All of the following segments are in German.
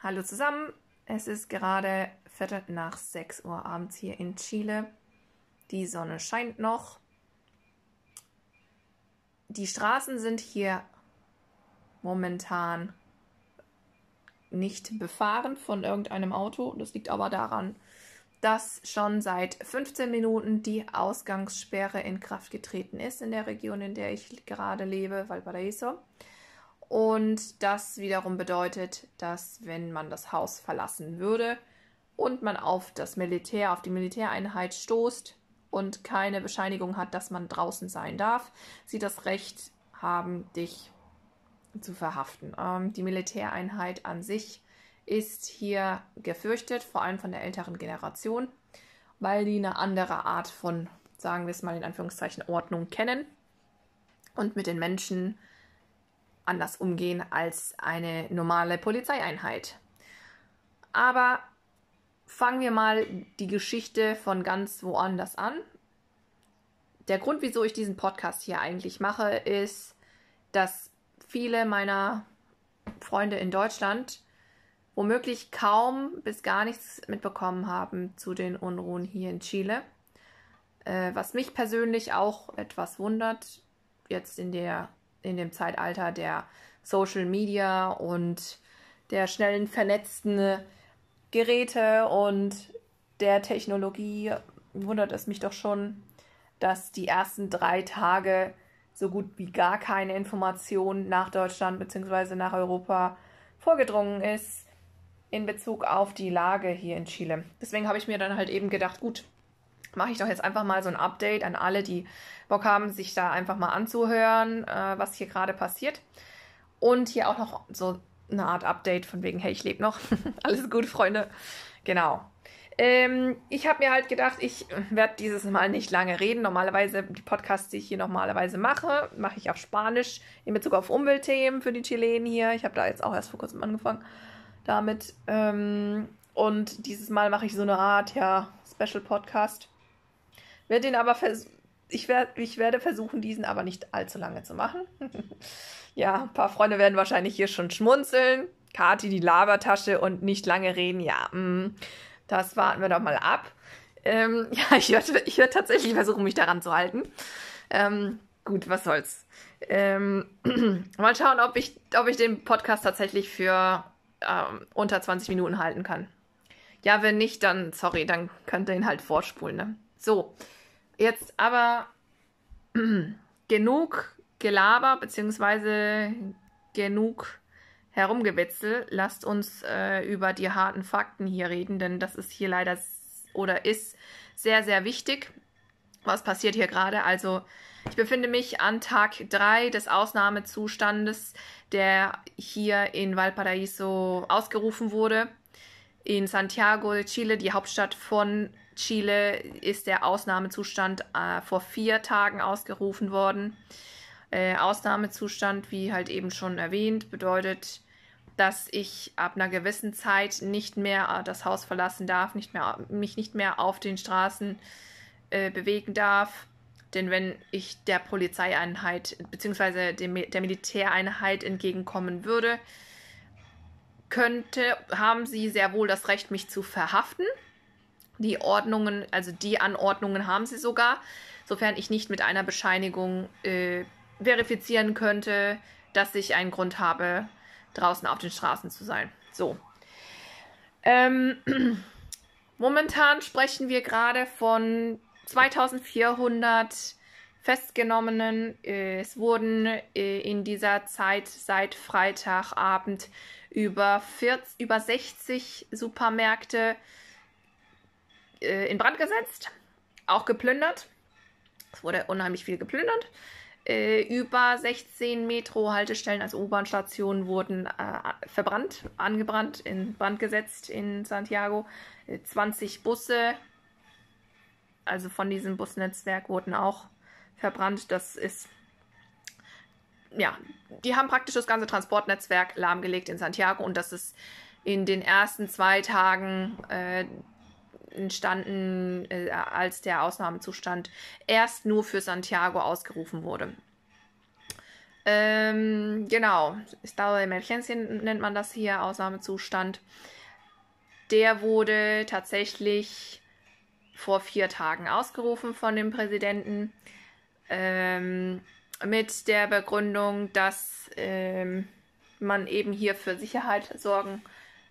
Hallo zusammen, es ist gerade Viertel nach 6 Uhr abends hier in Chile. Die Sonne scheint noch. Die Straßen sind hier momentan nicht befahren von irgendeinem Auto. Das liegt aber daran, dass schon seit 15 Minuten die Ausgangssperre in Kraft getreten ist in der Region, in der ich gerade lebe, Valparaiso. Und das wiederum bedeutet, dass wenn man das Haus verlassen würde und man auf das Militär, auf die Militäreinheit stoßt und keine Bescheinigung hat, dass man draußen sein darf, sie das Recht haben, dich zu verhaften. Ähm, die Militäreinheit an sich ist hier gefürchtet, vor allem von der älteren Generation, weil die eine andere Art von, sagen wir es mal in Anführungszeichen, Ordnung kennen und mit den Menschen anders umgehen als eine normale Polizeieinheit. Aber fangen wir mal die Geschichte von ganz woanders an. Der Grund, wieso ich diesen Podcast hier eigentlich mache, ist, dass viele meiner Freunde in Deutschland womöglich kaum bis gar nichts mitbekommen haben zu den Unruhen hier in Chile. Äh, was mich persönlich auch etwas wundert, jetzt in der in dem Zeitalter der Social Media und der schnellen vernetzten Geräte und der Technologie wundert es mich doch schon, dass die ersten drei Tage so gut wie gar keine Information nach Deutschland bzw. nach Europa vorgedrungen ist in Bezug auf die Lage hier in Chile. Deswegen habe ich mir dann halt eben gedacht, gut, mache ich doch jetzt einfach mal so ein Update an alle, die Bock haben, sich da einfach mal anzuhören, äh, was hier gerade passiert. Und hier auch noch so eine Art Update von wegen, hey, ich lebe noch. Alles gut, Freunde. Genau. Ähm, ich habe mir halt gedacht, ich werde dieses Mal nicht lange reden. Normalerweise, die Podcasts, die ich hier normalerweise mache, mache ich auf Spanisch in Bezug auf Umweltthemen für die Chilenen hier. Ich habe da jetzt auch erst vor kurzem angefangen damit. Ähm, und dieses Mal mache ich so eine Art, ja, Special Podcast. Werde den aber ich, werd, ich werde versuchen, diesen aber nicht allzu lange zu machen. ja, ein paar Freunde werden wahrscheinlich hier schon schmunzeln. Kati, die Labertasche und nicht lange reden. Ja, mh, mm, das warten wir doch mal ab. Ähm, ja, ich werde, ich werde tatsächlich versuchen, mich daran zu halten. Ähm, gut, was soll's. Ähm, mal schauen, ob ich, ob ich den Podcast tatsächlich für ähm, unter 20 Minuten halten kann. Ja, wenn nicht, dann, sorry, dann könnt ihr ihn halt vorspulen. Ne? So, Jetzt aber genug Gelaber beziehungsweise genug Herumgewetzel. Lasst uns äh, über die harten Fakten hier reden, denn das ist hier leider oder ist sehr, sehr wichtig. Was passiert hier gerade? Also, ich befinde mich an Tag 3 des Ausnahmezustandes, der hier in Valparaiso ausgerufen wurde. In Santiago de Chile, die Hauptstadt von Chile ist der Ausnahmezustand äh, vor vier Tagen ausgerufen worden. Äh, Ausnahmezustand, wie halt eben schon erwähnt, bedeutet, dass ich ab einer gewissen Zeit nicht mehr äh, das Haus verlassen darf, nicht mehr, mich nicht mehr auf den Straßen äh, bewegen darf. Denn wenn ich der Polizeieinheit bzw. der Militäreinheit entgegenkommen würde, könnte, haben sie sehr wohl das Recht, mich zu verhaften. Die Ordnungen, also die Anordnungen haben sie sogar, sofern ich nicht mit einer Bescheinigung äh, verifizieren könnte, dass ich einen Grund habe, draußen auf den Straßen zu sein. So. Ähm, momentan sprechen wir gerade von 2400 Festgenommenen. Äh, es wurden äh, in dieser Zeit seit Freitagabend über, 40, über 60 Supermärkte äh, in Brand gesetzt, auch geplündert. Es wurde unheimlich viel geplündert. Äh, über 16 Metro-Haltestellen, also U-Bahn-Stationen, wurden äh, verbrannt, angebrannt, in Brand gesetzt in Santiago. 20 äh, Busse, also von diesem Busnetzwerk, wurden auch verbrannt. Das ist ja, die haben praktisch das ganze Transportnetzwerk lahmgelegt in Santiago und das ist in den ersten zwei Tagen äh, entstanden, äh, als der Ausnahmezustand erst nur für Santiago ausgerufen wurde. Ähm, genau, Estado de Emergencia nennt man das hier, Ausnahmezustand. Der wurde tatsächlich vor vier Tagen ausgerufen von dem Präsidenten ähm, mit der Begründung, dass ähm, man eben hier für Sicherheit sorgen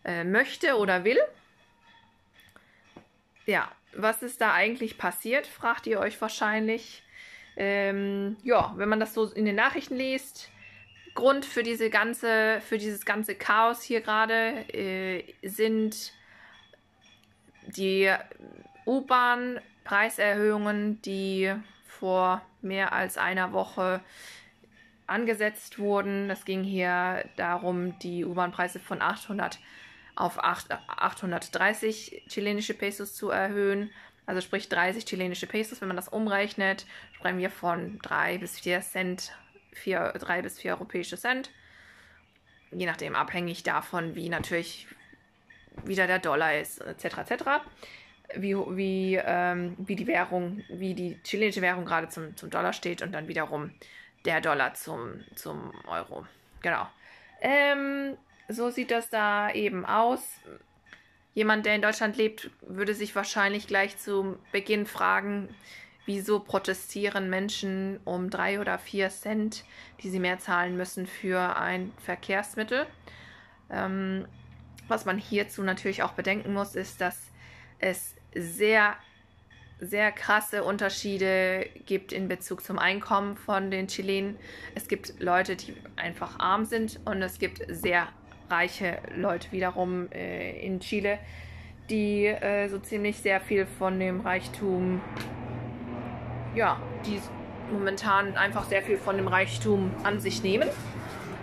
äh, möchte oder will. Ja, was ist da eigentlich passiert, fragt ihr euch wahrscheinlich. Ähm, ja, wenn man das so in den Nachrichten liest, Grund für diese ganze, für dieses ganze Chaos hier gerade äh, sind die U-Bahn-Preiserhöhungen, die vor mehr als einer Woche angesetzt wurden. Es ging hier darum, die U-Bahn-Preise von 800 auf 8, 830 chilenische Pesos zu erhöhen. Also sprich 30 chilenische Pesos, wenn man das umrechnet, sprechen wir von 3 bis 4 Cent, 4, 3 bis 4 europäische Cent. Je nachdem, abhängig davon, wie natürlich wieder der Dollar ist, etc. etc. Wie, wie, ähm, wie die Währung, wie die chilenische Währung gerade zum, zum Dollar steht und dann wiederum der Dollar zum, zum Euro. Genau. Ähm, so sieht das da eben aus. Jemand, der in Deutschland lebt, würde sich wahrscheinlich gleich zu Beginn fragen, wieso protestieren Menschen um drei oder vier Cent, die sie mehr zahlen müssen für ein Verkehrsmittel. Ähm, was man hierzu natürlich auch bedenken muss, ist, dass es sehr, sehr krasse Unterschiede gibt in Bezug zum Einkommen von den Chilenen. Es gibt Leute, die einfach arm sind und es gibt sehr reiche Leute wiederum äh, in Chile, die äh, so ziemlich sehr viel von dem Reichtum, ja, die momentan einfach sehr viel von dem Reichtum an sich nehmen.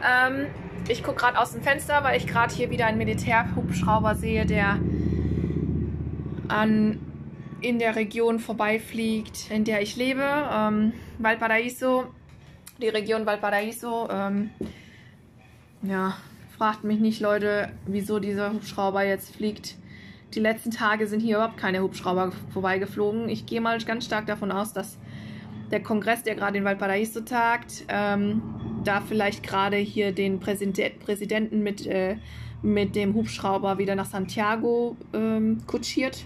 Ähm, ich gucke gerade aus dem Fenster, weil ich gerade hier wieder einen Militärhubschrauber sehe, der an, in der Region vorbeifliegt, in der ich lebe. Ähm, Valparaiso, die Region Valparaiso. Ähm, ja, Fragt mich nicht, Leute, wieso dieser Hubschrauber jetzt fliegt. Die letzten Tage sind hier überhaupt keine Hubschrauber vorbeigeflogen. Ich gehe mal ganz stark davon aus, dass der Kongress, der gerade in Valparaiso tagt, ähm, da vielleicht gerade hier den Präsidenten mit, äh, mit dem Hubschrauber wieder nach Santiago ähm, kutschiert.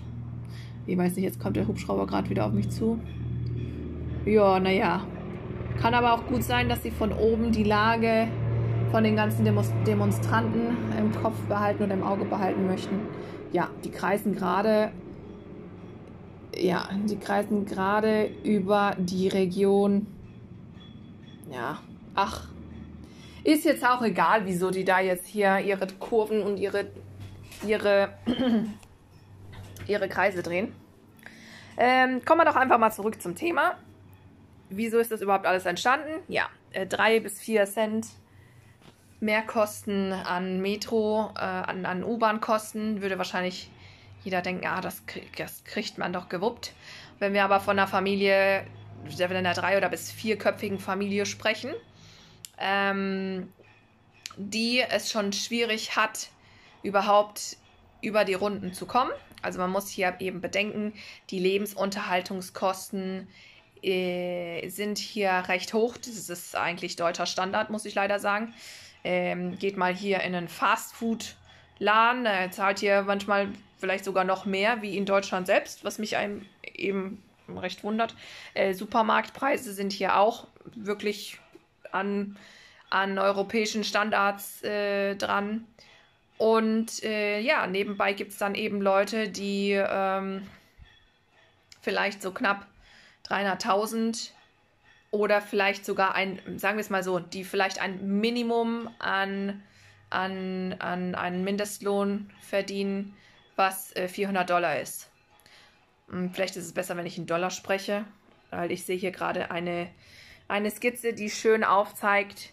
Ich weiß nicht, jetzt kommt der Hubschrauber gerade wieder auf mich zu. Ja, naja. Kann aber auch gut sein, dass sie von oben die Lage von den ganzen Demonstranten im Kopf behalten oder im Auge behalten möchten. Ja, die kreisen gerade, ja, die kreisen gerade über die Region. Ja, ach, ist jetzt auch egal, wieso die da jetzt hier ihre Kurven und ihre, ihre, ihre Kreise drehen. Ähm, kommen wir doch einfach mal zurück zum Thema. Wieso ist das überhaupt alles entstanden? Ja, äh, drei bis vier Cent Mehrkosten an Metro, äh, an, an U-Bahn-Kosten, würde wahrscheinlich jeder denken, ah, das, das kriegt man doch gewuppt. Wenn wir aber von einer Familie, von einer drei- oder bis vierköpfigen Familie sprechen, ähm, die es schon schwierig hat, überhaupt über die Runden zu kommen. Also man muss hier eben bedenken, die Lebensunterhaltungskosten äh, sind hier recht hoch. Das ist eigentlich deutscher Standard, muss ich leider sagen ähm, geht mal hier in einen Fastfood-Laden, er zahlt hier manchmal vielleicht sogar noch mehr wie in Deutschland selbst, was mich einem eben recht wundert. Äh, Supermarktpreise sind hier auch wirklich an, an europäischen Standards äh, dran. Und äh, ja, nebenbei gibt es dann eben Leute, die ähm, vielleicht so knapp 300.000 oder vielleicht sogar ein, sagen wir es mal so, die vielleicht ein Minimum an, an, an einen Mindestlohn verdienen, was äh, 400 Dollar ist. Hm, vielleicht ist es besser, wenn ich in Dollar spreche, weil ich sehe hier gerade eine, eine Skizze, die schön aufzeigt,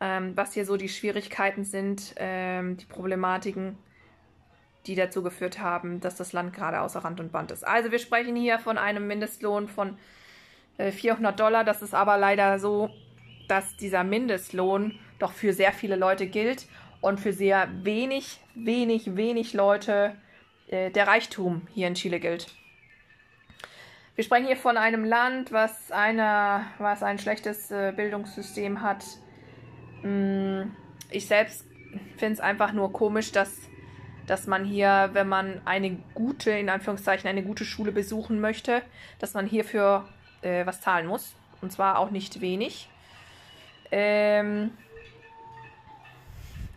ähm, was hier so die Schwierigkeiten sind, ähm, die Problematiken, die dazu geführt haben, dass das Land gerade außer Rand und Band ist. Also wir sprechen hier von einem Mindestlohn von 400 äh, Dollar. Das ist aber leider so, dass dieser Mindestlohn doch für sehr viele Leute gilt und für sehr wenig, wenig, wenig Leute äh, der Reichtum hier in Chile gilt. Wir sprechen hier von einem Land, was, eine, was ein schlechtes äh, Bildungssystem hat, Mm, ich selbst finde es einfach nur komisch, dass, dass man hier, wenn man eine gute, in Anführungszeichen, eine gute Schule besuchen möchte, dass man hierfür äh, was zahlen muss. Und zwar auch nicht wenig. Ähm,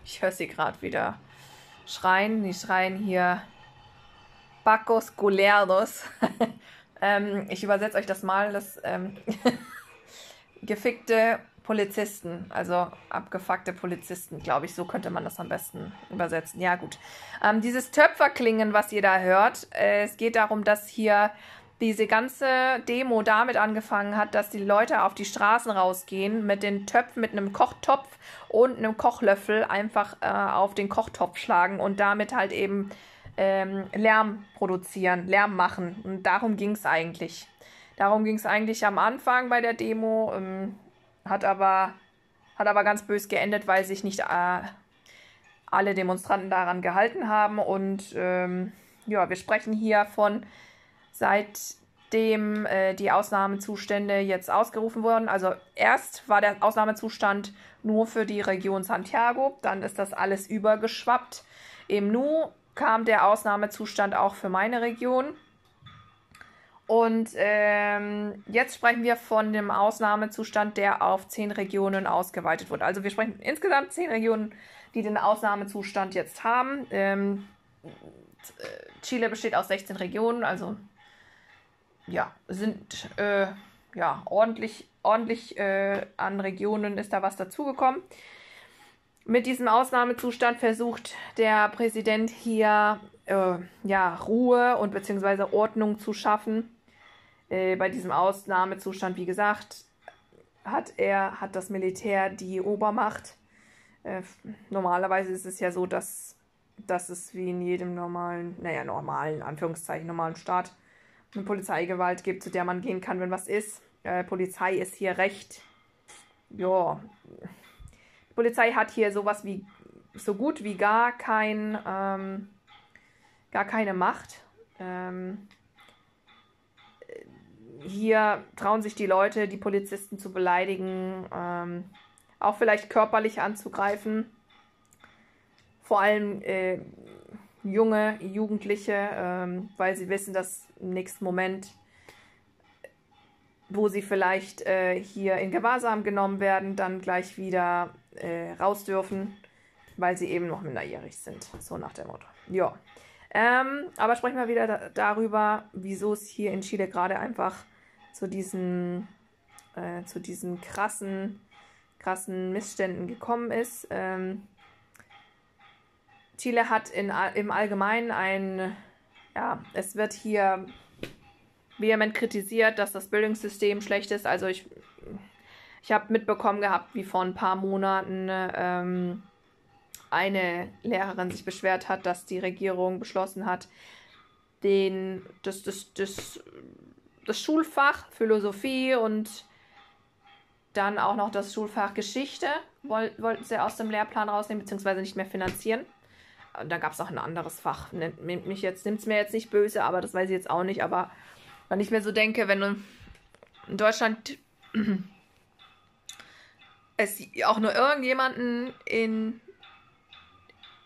ich höre sie gerade wieder schreien. Die schreien hier Pacos Gulerdos. ähm, ich übersetze euch das mal. Das ähm, gefickte Polizisten, also abgefuckte Polizisten, glaube ich, so könnte man das am besten übersetzen. Ja, gut. Ähm, dieses Töpferklingen, was ihr da hört, äh, es geht darum, dass hier diese ganze Demo damit angefangen hat, dass die Leute auf die Straßen rausgehen mit den Töpfen, mit einem Kochtopf und einem Kochlöffel einfach äh, auf den Kochtopf schlagen und damit halt eben ähm, Lärm produzieren, Lärm machen. Und darum ging es eigentlich. Darum ging es eigentlich am Anfang bei der Demo, ähm, hat, aber, hat aber ganz bös geendet, weil sich nicht äh, alle Demonstranten daran gehalten haben. Und ähm, ja, wir sprechen hier von seitdem äh, die Ausnahmezustände jetzt ausgerufen wurden. Also erst war der Ausnahmezustand nur für die Region Santiago, dann ist das alles übergeschwappt. Im Nu kam der Ausnahmezustand auch für meine Region. Und ähm, jetzt sprechen wir von dem Ausnahmezustand, der auf zehn Regionen ausgeweitet wurde. Also wir sprechen insgesamt zehn Regionen, die den Ausnahmezustand jetzt haben. Ähm, Chile besteht aus 16 Regionen, also ja, sind äh, ja ordentlich, ordentlich äh, an Regionen ist da was dazugekommen. Mit diesem Ausnahmezustand versucht der Präsident hier äh, ja, Ruhe und beziehungsweise Ordnung zu schaffen. Äh, bei diesem Ausnahmezustand, wie gesagt, hat er, hat das Militär die Obermacht. Äh, normalerweise ist es ja so, dass, dass es wie in jedem normalen, naja, normalen, Anführungszeichen, normalen Staat eine Polizeigewalt gibt, zu der man gehen kann, wenn was ist. Äh, Polizei ist hier recht, ja, die Polizei hat hier sowas wie so gut wie gar kein, ähm, gar keine Macht. Ähm, hier trauen sich die Leute, die Polizisten zu beleidigen, ähm, auch vielleicht körperlich anzugreifen. Vor allem äh, junge Jugendliche, ähm, weil sie wissen, dass im nächsten Moment, wo sie vielleicht äh, hier in Gewahrsam genommen werden, dann gleich wieder äh, raus dürfen, weil sie eben noch minderjährig sind. So nach dem Motto. Ja. Ähm, aber sprechen wir wieder da darüber, wieso es hier in Chile gerade einfach zu diesen, äh, zu diesen krassen, krassen Missständen gekommen ist. Ähm, Chile hat in, im Allgemeinen ein, ja, es wird hier vehement kritisiert, dass das Bildungssystem schlecht ist. Also ich ich habe mitbekommen gehabt, wie vor ein paar Monaten ähm, eine Lehrerin sich beschwert hat, dass die Regierung beschlossen hat, den, das, das, das, das Schulfach Philosophie und dann auch noch das Schulfach Geschichte wollten sie aus dem Lehrplan rausnehmen, beziehungsweise nicht mehr finanzieren. Da gab es auch ein anderes Fach. Nimmt mich jetzt, nimmt es mir jetzt nicht böse, aber das weiß ich jetzt auch nicht. Aber wenn ich mir so denke, wenn du in Deutschland es auch nur irgendjemanden in,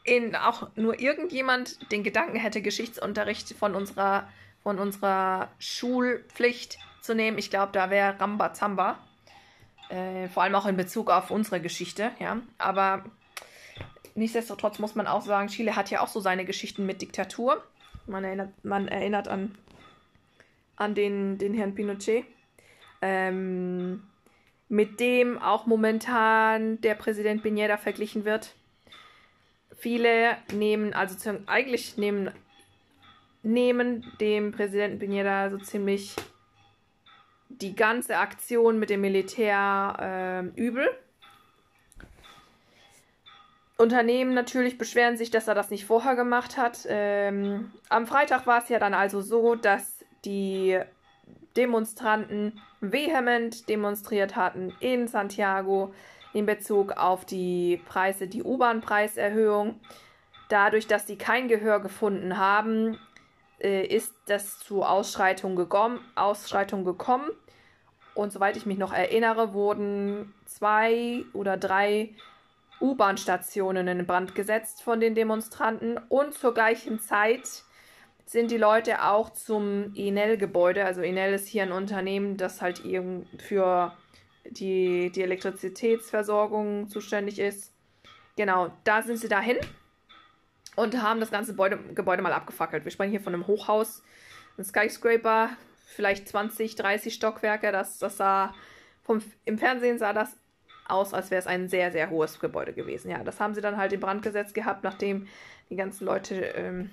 in auch nur irgendjemand den Gedanken hätte, Geschichtsunterricht von unserer, von unserer Schulpflicht zu nehmen, ich glaube, da wäre Rambazamba. Äh, vor allem auch in Bezug auf unsere Geschichte, ja. Aber nichtsdestotrotz muss man auch sagen, Chile hat ja auch so seine Geschichten mit Diktatur. Man erinnert, man erinnert an, an den, den Herrn Pinochet. Ähm, mit dem auch momentan der Präsident Piñera verglichen wird. Viele nehmen, also eigentlich nehmen, nehmen dem Präsidenten Piñera so ziemlich die ganze Aktion mit dem Militär äh, übel. Unternehmen natürlich beschweren sich, dass er das nicht vorher gemacht hat. Ähm, am Freitag war es ja dann also so, dass die Demonstranten vehement demonstriert hatten in Santiago in Bezug auf die Preise, die U-Bahn-Preiserhöhung. Dadurch, dass sie kein Gehör gefunden haben, äh, ist das zu Ausschreitungen Ausschreitung gekommen Und soweit ich mich noch erinnere, wurden zwei oder drei U-Bahn-Stationen in Brand gesetzt von den Demonstranten. Und zur gleichen Zeit sind die Leute auch zum Enel-Gebäude. Also Enel ist hier ein Unternehmen, das halt für die, die Elektrizitätsversorgung zuständig ist. Genau, da sind sie dahin und haben das ganze Gebäude, Gebäude mal abgefackelt. Wir sprechen hier von einem Hochhaus, ein Skyscraper, vielleicht 20, 30 Stockwerke. Das, das sah vom, im Fernsehen sah das aus, als wäre es ein sehr, sehr hohes Gebäude gewesen. Ja, das haben sie dann halt in Brand gesetzt gehabt, nachdem die ganzen Leute ähm,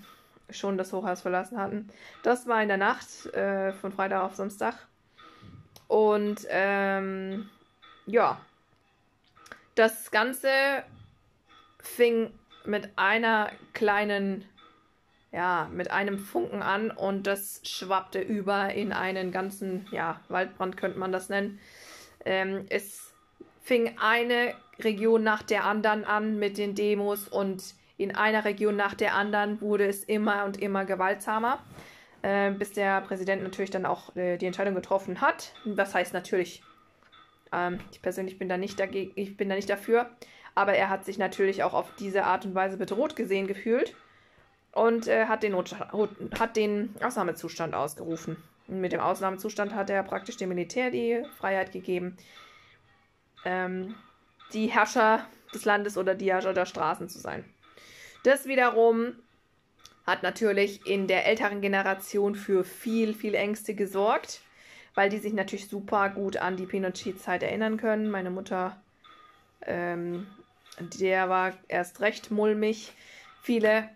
schon das Hochhaus verlassen hatten. Das war in der Nacht äh, von Freitag auf Samstag. Und ähm, ja, das Ganze fing mit einer kleinen, ja, mit einem Funken an und das schwappte über in einen ganzen, ja, Waldbrand könnte man das nennen. Ähm, es fing eine Region nach der anderen an mit den Demos und in einer Region nach der anderen wurde es immer und immer gewaltsamer, äh, bis der Präsident natürlich dann auch äh, die Entscheidung getroffen hat. Was heißt natürlich, ähm, ich persönlich bin da nicht dagegen, ich bin da nicht dafür, aber er hat sich natürlich auch auf diese Art und Weise bedroht gesehen gefühlt und äh, hat, den hat den Ausnahmezustand ausgerufen. Und mit dem Ausnahmezustand hat er praktisch dem Militär die Freiheit gegeben, ähm, die Herrscher des Landes oder die Herrscher der Straßen zu sein. Das wiederum hat natürlich in der älteren Generation für viel, viel Ängste gesorgt, weil die sich natürlich super gut an die Pinochet-Zeit erinnern können. Meine Mutter, ähm, der war erst recht mulmig. Viele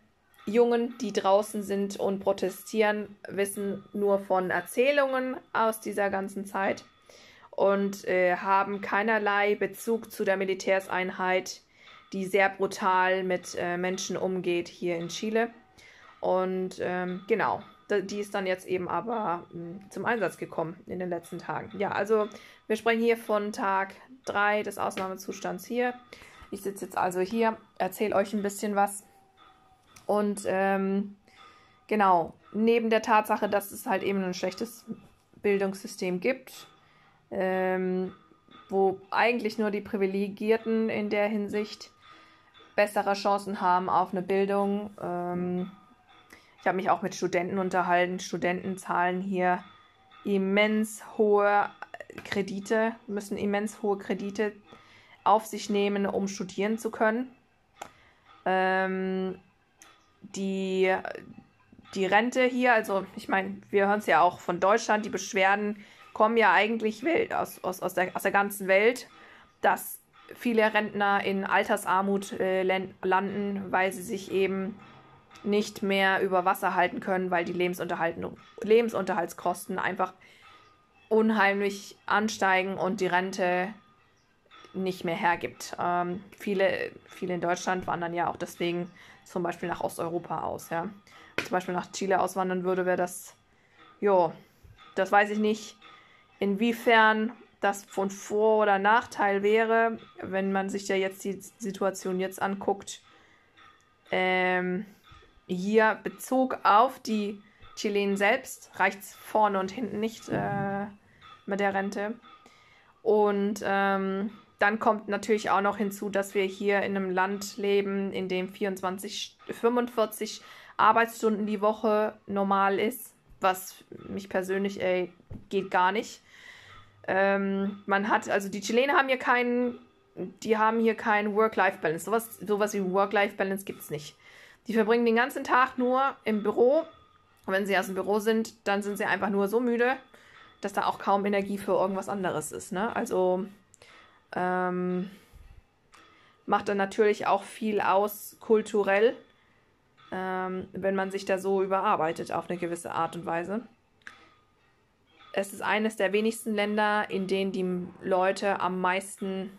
Jungen, die draußen sind und protestieren, wissen nur von Erzählungen aus dieser ganzen Zeit und äh, haben keinerlei Bezug zu der Militärseinheit, die sehr brutal mit äh, Menschen umgeht hier in Chile. Und ähm, genau, die ist dann jetzt eben aber mh, hm, zum Einsatz gekommen in den letzten Tagen. Ja, also wir sprechen hier von Tag 3 des Ausnahmezustands hier. Ich sitze jetzt also hier, erzähle euch ein bisschen was. Und ähm, genau, neben der Tatsache, dass es halt eben ein schlechtes Bildungssystem gibt, ähm, wo eigentlich nur die Privilegierten in der Hinsicht bessere Chancen haben auf eine Bildung. Ähm, ich habe mich auch mit Studenten unterhalten. Studenten zahlen hier immens hohe Kredite, müssen immens hohe Kredite auf sich nehmen, um studieren zu können. Ähm, die, die Rente hier, also ich meine, wir hören es ja auch von Deutschland, die Beschwerden kommen ja eigentlich Welt, aus, aus, aus, der, aus der ganzen Welt, dass viele Rentner in Altersarmut äh, landen, weil sie sich eben nicht mehr über Wasser halten können, weil die Lebensunterhaltskosten einfach unheimlich ansteigen und die Rente nicht mehr hergibt. Ähm, viele, viele in Deutschland wandern ja auch deswegen zum Beispiel nach Osteuropa aus. Ja. Zum Beispiel nach Chile auswandern würde, wäre das, jo, das weiß ich nicht inwiefern das von Vor- oder Nachteil wäre, wenn man sich ja jetzt die Situation jetzt anguckt. Ähm, hier Bezug auf die Chilenen selbst reicht es vorne und hinten nicht äh, mit der Rente. Und ähm, dann kommt natürlich auch noch hinzu, dass wir hier in einem Land leben, in dem 24, 45 Arbeitsstunden die Woche normal ist, was mich persönlich ey, geht gar nicht. Ähm, man hat, also die Chilenen haben hier keinen, die haben hier keinen Work-Life-Balance. Sowas, sowas wie Work-Life-Balance gibt es nicht. Die verbringen den ganzen Tag nur im Büro. Und wenn sie aus dem Büro sind, dann sind sie einfach nur so müde, dass da auch kaum Energie für irgendwas anderes ist. Ne? Also ähm, macht dann natürlich auch viel aus kulturell, ähm, wenn man sich da so überarbeitet auf eine gewisse Art und Weise es ist eines der wenigsten Länder, in denen die Leute am meisten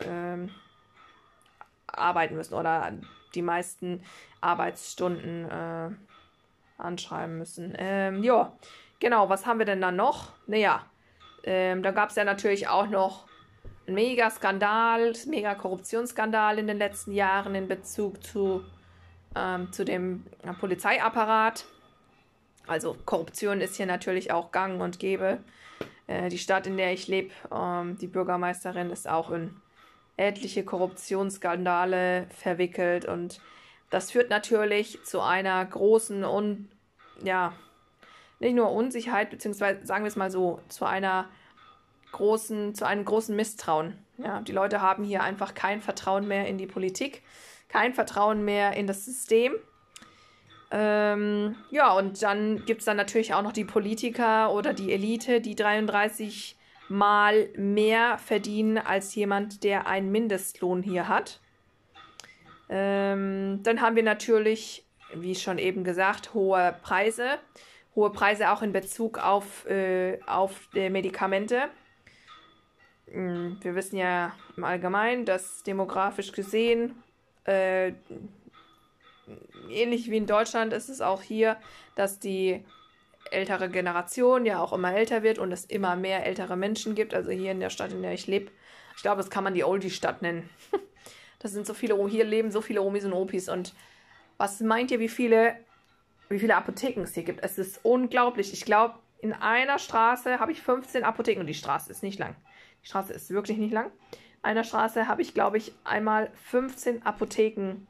ähm, arbeiten müssen oder die meisten Arbeitsstunden äh, anschreiben müssen. Ähm, ja, genau, was haben wir denn da noch? Naja, ähm, da gab es ja natürlich auch noch einen Mega-Skandal, Mega-Korruptionsskandal in den letzten Jahren in Bezug zu, ähm, zu dem Polizeiapparat. Also Korruption ist hier natürlich auch gang und gäbe. Äh, die Stadt, in der ich lebe, ähm, die Bürgermeisterin ist auch in etliche Korruptionsskandale verwickelt und das führt natürlich zu einer großen und ja, nicht nur Unsicherheit, beziehungsweise sagen wir es mal so, zu einer großen, zu einem großen Misstrauen. Ja, die Leute haben hier einfach kein Vertrauen mehr in die Politik, kein Vertrauen mehr in das System. Ähm, ja, und dann gibt es dann natürlich auch noch die Politiker oder die Elite, die 33 Mal mehr verdienen als jemand, der einen Mindestlohn hier hat. Ähm, dann haben wir natürlich, wie schon eben gesagt, hohe Preise. Hohe Preise auch in Bezug auf, äh, auf Medikamente. Hm, wir wissen ja im Allgemeinen, dass demografisch gesehen, äh, ähnlich wie in Deutschland ist es auch hier, dass die ältere Generation ja auch immer älter wird und es immer mehr ältere Menschen gibt. Also hier in der Stadt, in der ich lebe. Ich glaube, das kann man die Oldie-Stadt nennen. Das sind so viele, hier leben so viele Omis und Opis. Und was meint ihr, wie viele, wie viele Apotheken es hier gibt? Es ist unglaublich. Ich glaube, in einer Straße habe ich 15 Apotheken und die Straße ist nicht lang. Die Straße ist wirklich nicht lang. In einer Straße habe ich, glaube ich, einmal 15 Apotheken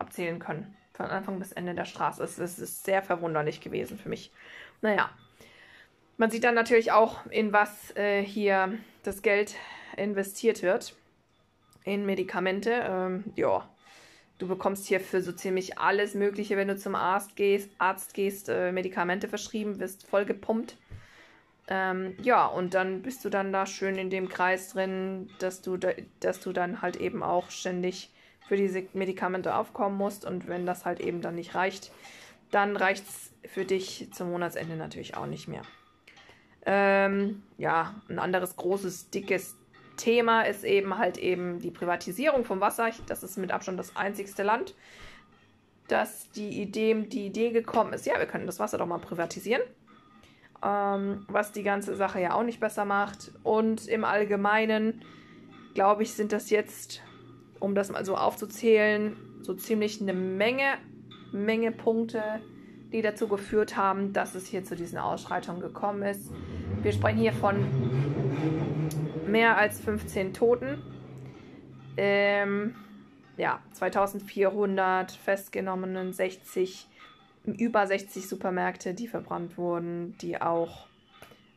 abzählen können. Von Anfang bis Ende der Straße. Es, es ist sehr verwunderlich gewesen für mich. Naja. Man sieht dann natürlich auch, in was äh, hier das Geld investiert wird in Medikamente. Ähm, ja, du bekommst hier für so ziemlich alles Mögliche, wenn du zum Arzt gehst, Arzt gehst, äh, Medikamente verschrieben, wirst voll gepumpt. Ähm, ja, und dann bist du dann da schön in dem Kreis drin, dass du, da, dass du dann halt eben auch ständig für diese Medikamente aufkommen musst. Und wenn das halt eben dann nicht reicht, dann reicht es für dich zum Monatsende natürlich auch nicht mehr. Ähm, ja, ein anderes großes, dickes Thema ist eben halt eben die Privatisierung vom Wasser. Das ist mit Abstand das einzigste Land, dass die Idee, die Idee gekommen ist, ja, wir könnten das Wasser doch mal privatisieren. Ähm, was die ganze Sache ja auch nicht besser macht. Und im Allgemeinen, glaube ich, sind das jetzt, um das mal so aufzuzählen, so ziemlich eine Menge, Menge Punkte, die dazu geführt haben, dass es hier zu diesen Ausschreitungen gekommen ist. Wir sprechen hier von mehr als 15 Toten. Ähm, ja, 2400 festgenommenen, 60, über 60 Supermärkte, die verbrannt wurden, die auch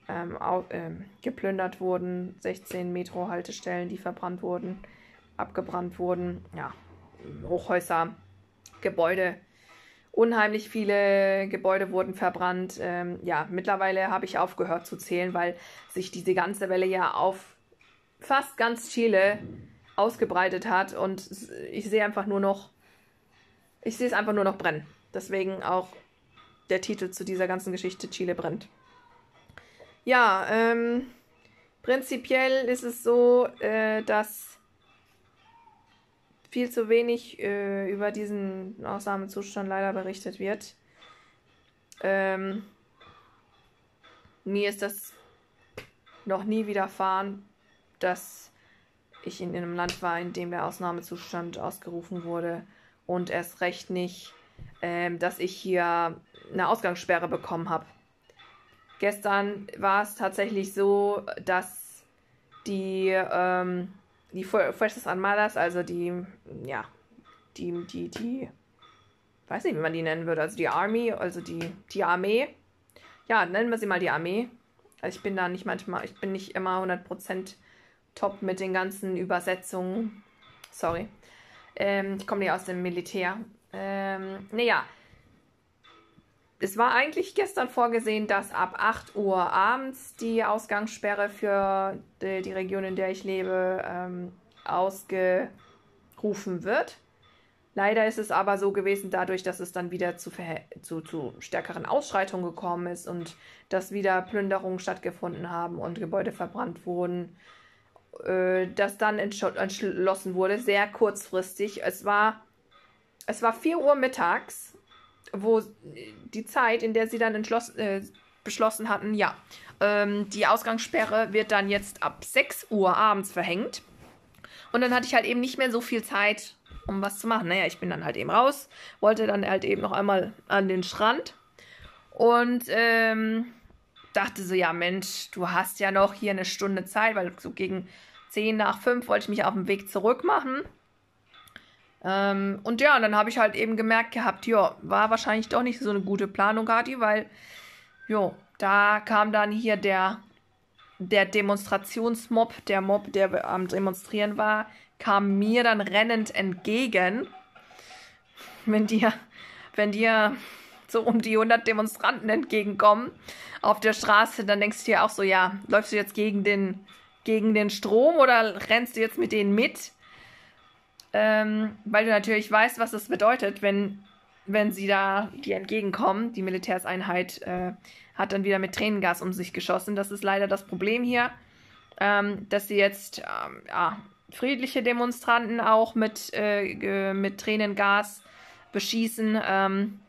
ähm, au, äh, geplündert wurden, 16 Metro-Haltestellen, die verbrannt wurden, abgebrannt wurden, ja, Hochhäuser, Gebäude, unheimlich viele Gebäude wurden verbrannt. Ähm, ja, mittlerweile habe ich aufgehört zu zählen, weil sich diese ganze Welle ja auf fast ganz Chile ausgebreitet hat und ich sehe einfach nur noch, ich sehe es einfach nur noch brennen. Deswegen auch der Titel zu dieser ganzen Geschichte Chile brennt. Ja, ähm, prinzipiell ist es so, äh, dass viel zu wenig äh, über diesen Ausnahmezustand leider berichtet wird. Ähm, mir ist das noch nie widerfahren, dass ich in einem Land war, in dem der Ausnahmezustand ausgerufen wurde und erst recht nicht, ähm, dass ich hier eine Ausgangssperre bekommen habe. Gestern war es tatsächlich so, dass die, ähm, die Fuerzas Armadas, also die, ja, die, die, die, weiß nicht, wie man die nennen würde, also die Army, also die, die Armee, ja, nennen wir sie mal die Armee. Also ich bin da nicht manchmal, ich bin nicht immer 100% top mit den ganzen Übersetzungen. Sorry. Ähm, ich komme ja aus dem Militär. Ähm, naja. Es war eigentlich gestern vorgesehen, dass ab 8 Uhr abends die Ausgangssperre für die, die Region, in der ich lebe, ähm, ausgerufen wird. Leider ist es aber so gewesen, dadurch, dass es dann wieder zu, zu, zu, stärkeren Ausschreitungen gekommen ist und dass wieder Plünderungen stattgefunden haben und Gebäude verbrannt wurden, äh, das dann entschlossen wurde, sehr kurzfristig. Es war, es war 4 Uhr mittags, wo die Zeit, in der sie dann äh, beschlossen hatten, ja, ähm, die Ausgangssperre wird dann jetzt ab 6 Uhr abends verhängt. Und dann hatte ich halt eben nicht mehr so viel Zeit, um was zu machen. Naja, ich bin dann halt eben raus, wollte dann halt eben noch einmal an den Strand. Und ähm, dachte so, ja Mensch, du hast ja noch hier eine Stunde Zeit, weil so gegen 10 nach 5 wollte ich mich auf dem Weg zurück machen. Ähm, und ja, und dann habe ich halt eben gemerkt gehabt, ja, war wahrscheinlich doch nicht so eine gute Planung, Gadi, weil, jo, da kam dann hier der, der Demonstrationsmob, der Mob, der am Demonstrieren war, kam mir dann rennend entgegen. Wenn dir, wenn dir so um die 100 Demonstranten entgegenkommen auf der Straße, dann denkst du dir auch so, ja, läufst du jetzt gegen den, gegen den Strom oder rennst du jetzt mit denen mit? Ähm, weil du natürlich weißt, was das bedeutet, wenn, wenn sie da dir entgegenkommen. Die Militärseinheit äh, hat dann wieder mit Tränengas um sich geschossen. Das ist leider das Problem hier, ähm, dass sie jetzt ähm, ja, friedliche Demonstranten auch mit, äh, mit Tränengas beschießen. Ähm,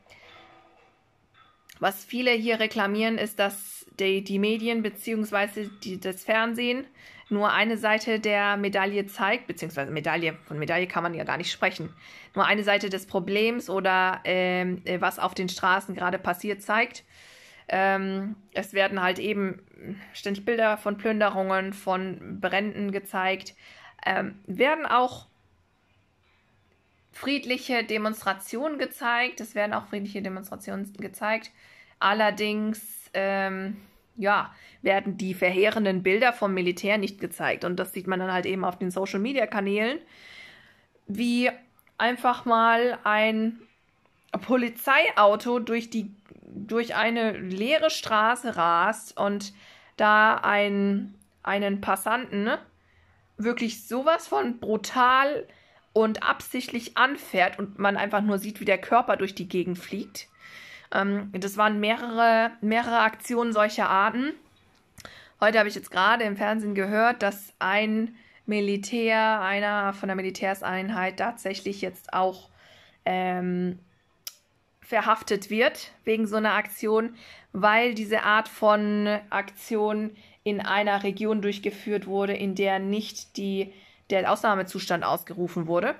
was viele hier reklamieren, ist, dass die, die Medien bzw. das Fernsehen nur eine Seite der Medaille zeigt, beziehungsweise Medaille, von Medaille kann man ja gar nicht sprechen, nur eine Seite des Problems oder ähm, äh, was auf den Straßen gerade passiert zeigt. Ähm, es werden halt eben ständig Bilder von Plünderungen, von Bränden gezeigt, ähm, werden auch friedliche Demonstrationen gezeigt. Es werden auch friedliche Demonstrationen gezeigt. Allerdings, ähm, ja, werden die verheerenden Bilder vom Militär nicht gezeigt. Und das sieht man dann halt eben auf den Social Media Kanälen, wie einfach mal ein Polizeiauto durch die durch eine leere Straße rast und da ein, einen Passanten ne, wirklich sowas von brutal und absichtlich anfährt und man einfach nur sieht, wie der Körper durch die Gegend fliegt. Ähm, das waren mehrere, mehrere Aktionen solcher Arten. Heute habe ich jetzt gerade im Fernsehen gehört, dass ein Militär, einer von der Militärseinheit tatsächlich jetzt auch ähm, verhaftet wird wegen so einer Aktion, weil diese Art von Aktion in einer Region durchgeführt wurde, in der nicht die, der Ausnahmezustand ausgerufen wurde.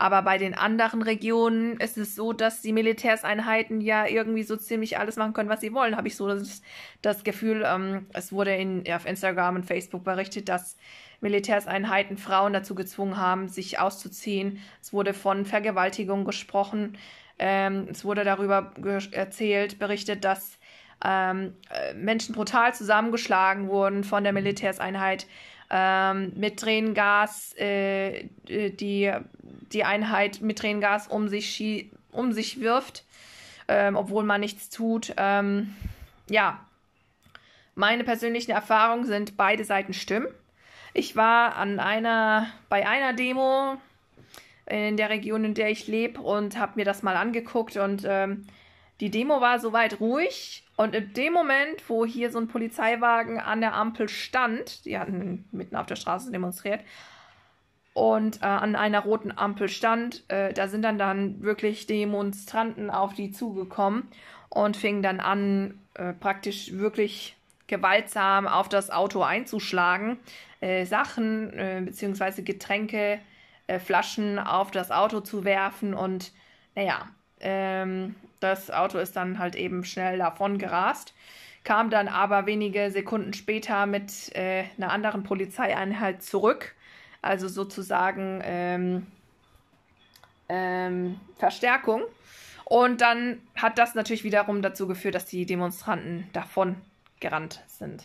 Aber bei den anderen Regionen ist es so, dass die Militärseinheiten ja irgendwie so ziemlich alles machen können, was sie wollen. Habe ich so das, das Gefühl, ähm, es wurde in, ja, auf Instagram und Facebook berichtet, dass Militärseinheiten Frauen dazu gezwungen haben, sich auszuziehen. Es wurde von Vergewaltigung gesprochen. Ähm, es wurde darüber erzählt, berichtet, dass ähm, äh, Menschen brutal zusammengeschlagen wurden von der Militärseinheit ähm, mit Tränengas, äh, die, die Einheit mit Tränengas um sich, um sich wirft, ähm, obwohl man nichts tut. Ähm, ja, meine persönlichen Erfahrungen sind, beide Seiten stimmen. Ich war an einer, bei einer Demo in der Region, in der ich lebe und habe mir das mal angeguckt und ähm, die Demo war soweit ruhig und in dem Moment, wo hier so ein Polizeiwagen an der Ampel stand, die hatten mitten auf der Straße demonstriert und äh, an einer roten Ampel stand, äh, da sind dann dann wirklich Demonstranten auf die zugekommen und fingen dann an, äh, praktisch wirklich gewaltsam auf das Auto einzuschlagen, äh, Sachen äh, bzw. Getränke äh, Flaschen auf das Auto zu werfen und naja, ähm, das Auto ist dann halt eben schnell davon gerast, kam dann aber wenige Sekunden später mit äh, einer anderen Polizeieinheit zurück, also sozusagen ähm, ähm, Verstärkung. Und dann hat das natürlich wiederum dazu geführt, dass die Demonstranten davon gerannt sind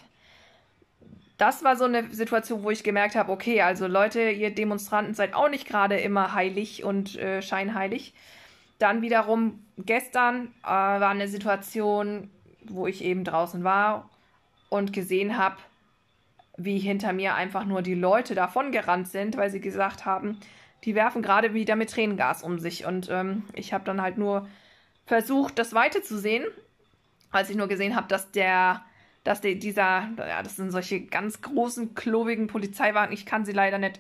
das war so eine Situation, wo ich gemerkt habe, okay, also Leute, ihr Demonstranten seid auch nicht gerade immer heilig und äh, scheinheilig. Dann wiederum gestern äh, war eine Situation, wo ich eben draußen war und gesehen habe, wie hinter mir einfach nur die Leute davon gerannt sind, weil sie gesagt haben, die werfen gerade wieder mit Tränengas um sich. Und ähm, ich habe dann halt nur versucht, das Weite zu sehen, als ich nur gesehen habe, dass der dass die, dieser, ja, das sind solche ganz großen, klobigen Polizeiwagen. Ich kann sie leider nicht.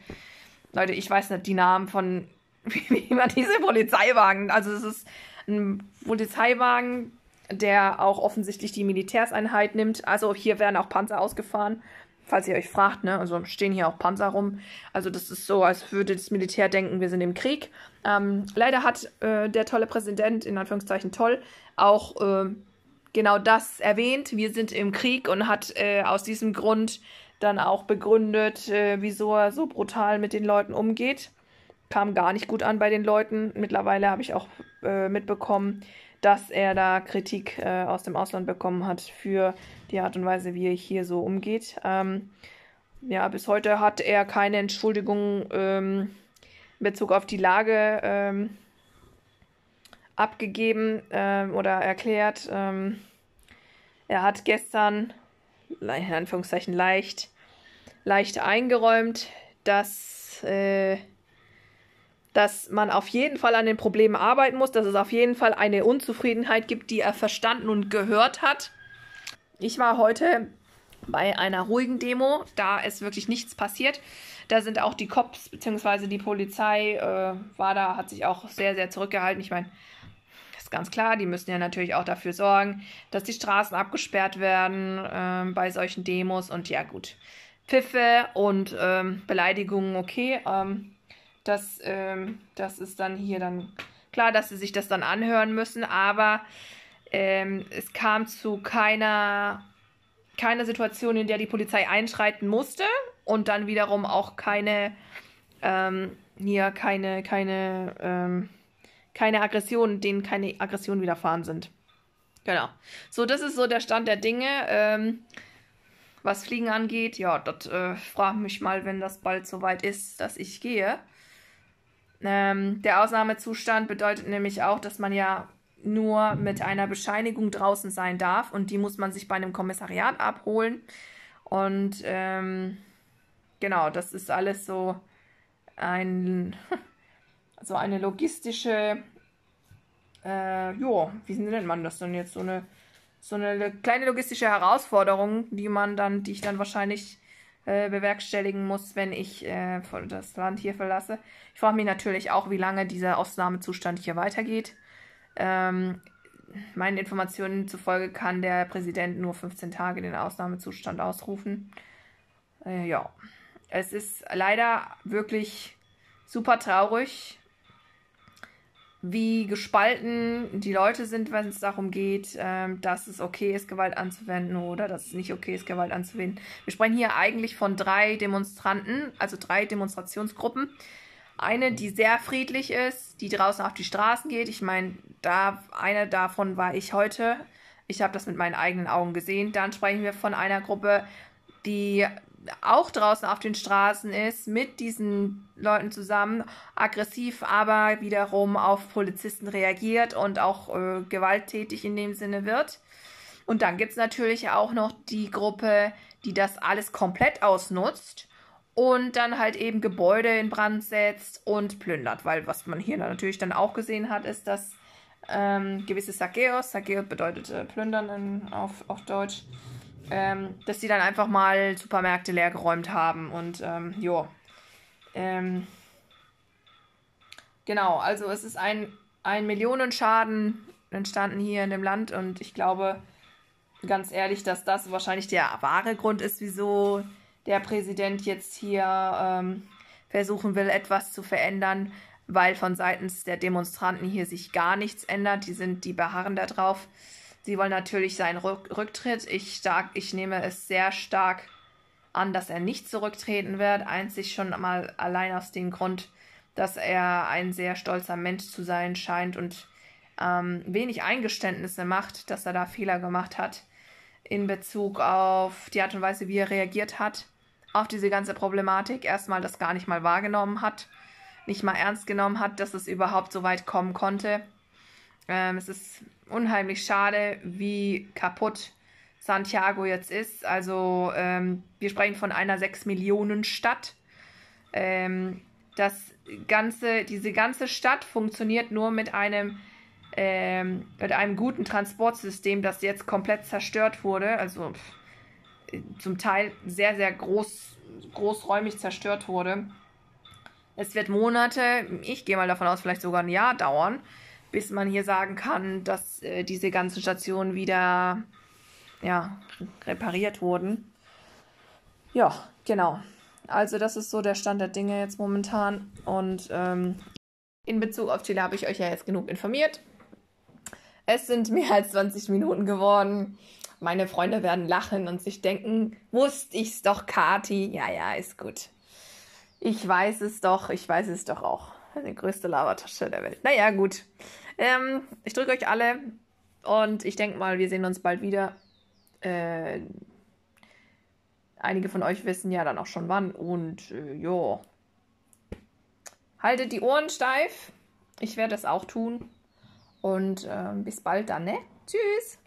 Leute, ich weiß nicht die Namen von, wie, man diese Polizeiwagen. Also es ist ein Polizeiwagen, der auch offensichtlich die Militärseinheit nimmt. Also hier werden auch Panzer ausgefahren, falls ihr euch fragt, ne? Also stehen hier auch Panzer rum. Also das ist so, als würde das Militär denken, wir sind im Krieg. Ähm, leider hat äh, der tolle Präsident, in Anführungszeichen toll, auch äh, genau das erwähnt. Wir sind im Krieg und hat äh, aus diesem Grund dann auch begründet, äh, wieso er so brutal mit den Leuten umgeht. Kam gar nicht gut an bei den Leuten. Mittlerweile habe ich auch äh, mitbekommen, dass er da Kritik äh, aus dem Ausland bekommen hat für die Art und Weise, wie er hier so umgeht. Ähm, ja, bis heute hat er keine Entschuldigung ähm, in Bezug auf die Lage ähm, abgegeben ähm, oder erklärt. Ähm, er hat gestern, in Anführungszeichen leicht, leicht eingeräumt, dass, äh, dass man auf jeden Fall an den Problemen arbeiten muss, dass es auf jeden Fall eine Unzufriedenheit gibt, die er verstanden und gehört hat. Ich war heute bei einer ruhigen Demo, da ist wirklich nichts passiert. Da sind auch die Cops bzw. die Polizei äh, war da, hat sich auch sehr, sehr zurückgehalten. Ich meine, ist ganz klar, die müssen ja natürlich auch dafür sorgen, dass die Straßen abgesperrt werden äh, bei solchen Demos. Und ja gut, Pfiffe und ähm, Beleidigungen, okay. Ähm, das, ähm, das ist dann hier dann klar, dass sie sich das dann anhören müssen, aber ähm, es kam zu keiner, keiner Situation, in der die Polizei einschreiten musste und dann wiederum auch keine, ähm, hier keine, keine, ähm, keine Aggressionen, denen keine Aggressionen widerfahren sind. Genau. So, das ist so der Stand der Dinge. Ähm, was Fliegen angeht, ja, das äh, frag mich mal, wenn das bald soweit ist, dass ich gehe. Ähm, der Ausnahmezustand bedeutet nämlich auch, dass man ja nur mit einer Bescheinigung draußen sein darf und die muss man sich bei einem Kommissariat abholen. Und ähm, genau, das ist alles so ein so eine logistische, äh, jo, wie nennt man das denn jetzt? So eine so eine kleine logistische Herausforderung, die man dann, die ich dann wahrscheinlich äh, bewerkstelligen muss, wenn ich äh, das Land hier verlasse. Ich frage mich natürlich auch, wie lange dieser Ausnahmezustand hier weitergeht. Ähm, meinen Informationen zufolge kann der Präsident nur 15 Tage den Ausnahmezustand ausrufen. Äh, ja, es ist leider wirklich super traurig, wie gespalten die Leute sind, wenn es darum geht, ähm, dass es okay ist, Gewalt anzuwenden oder dass es nicht okay ist, Gewalt anzuwenden. Wir sprechen hier eigentlich von drei Demonstranten, also drei Demonstrationsgruppen. Eine, die sehr friedlich ist, die draußen auf die Straßen geht. Ich meine, da eine davon war ich heute. Ich habe das mit meinen eigenen Augen gesehen. Dann sprechen wir von einer Gruppe, die auch draußen auf den Straßen ist, mit diesen Leuten zusammen, aggressiv, aber wiederum auf Polizisten reagiert und auch äh, gewalttätig in dem Sinne wird. Und dann gibt es natürlich auch noch die Gruppe, die das alles komplett ausnutzt und dann halt eben Gebäude in Brand setzt und plündert. Weil was man hier natürlich dann auch gesehen hat, ist, dass ähm, gewisse Saqueos, Saqueos bedeutet äh, plündern in, auf, auf Deutsch, ähm, dass sie dann einfach mal Supermärkte leer geräumt haben und ähm, jo. Ähm, genau, also es ist ein, ein Millionenschaden entstanden hier in dem Land und ich glaube ganz ehrlich, dass das wahrscheinlich der wahre Grund ist, wieso der Präsident jetzt hier ähm, versuchen will, etwas zu verändern, weil von seitens der Demonstranten hier sich gar nichts ändert. Die sind, die beharren darauf. drauf Sie wollen natürlich seinen Rücktritt. Ich, stark, ich nehme es sehr stark an, dass er nicht zurücktreten wird. Einzig schon mal allein aus dem Grund, dass er ein sehr stolzer Mensch zu sein scheint und ähm, wenig Eingeständnisse macht, dass er da Fehler gemacht hat in Bezug auf die Art und Weise, wie er reagiert hat auf diese ganze Problematik. Erstmal das gar nicht mal wahrgenommen hat, nicht mal ernst genommen hat, dass es überhaupt so weit kommen konnte. Ähm, es ist unheimlich schade, wie kaputt Santiago jetzt ist. Also ähm, wir sprechen von einer 6 Millionen Stadt. Ähm, das ganze, diese ganze Stadt funktioniert nur mit einem, ähm, mit einem guten Transportsystem, das jetzt komplett zerstört wurde. Also zum Teil sehr, sehr groß, großräumig zerstört wurde. Es wird Monate, ich gehe mal davon aus, vielleicht sogar ein Jahr dauern, bis man hier sagen kann, dass äh, diese ganzen Stationen wieder ja, repariert wurden. Ja, genau. Also das ist so der Stand der Dinge jetzt momentan. Und ähm, in Bezug auf Chile habe ich euch ja jetzt genug informiert. Es sind mehr als 20 Minuten geworden. Meine Freunde werden lachen und sich denken, wusste ich's doch, Kati. Ja, ja, ist gut. Ich weiß es doch, ich weiß es doch auch. Die größte Lavatasche der Welt. Naja, gut. Ähm, ich drücke euch alle und ich denke mal, wir sehen uns bald wieder. Äh, einige von euch wissen ja dann auch schon wann. Und äh, jo. Haltet die Ohren steif. Ich werde es auch tun. Und äh, bis bald dann, ne? Tschüss.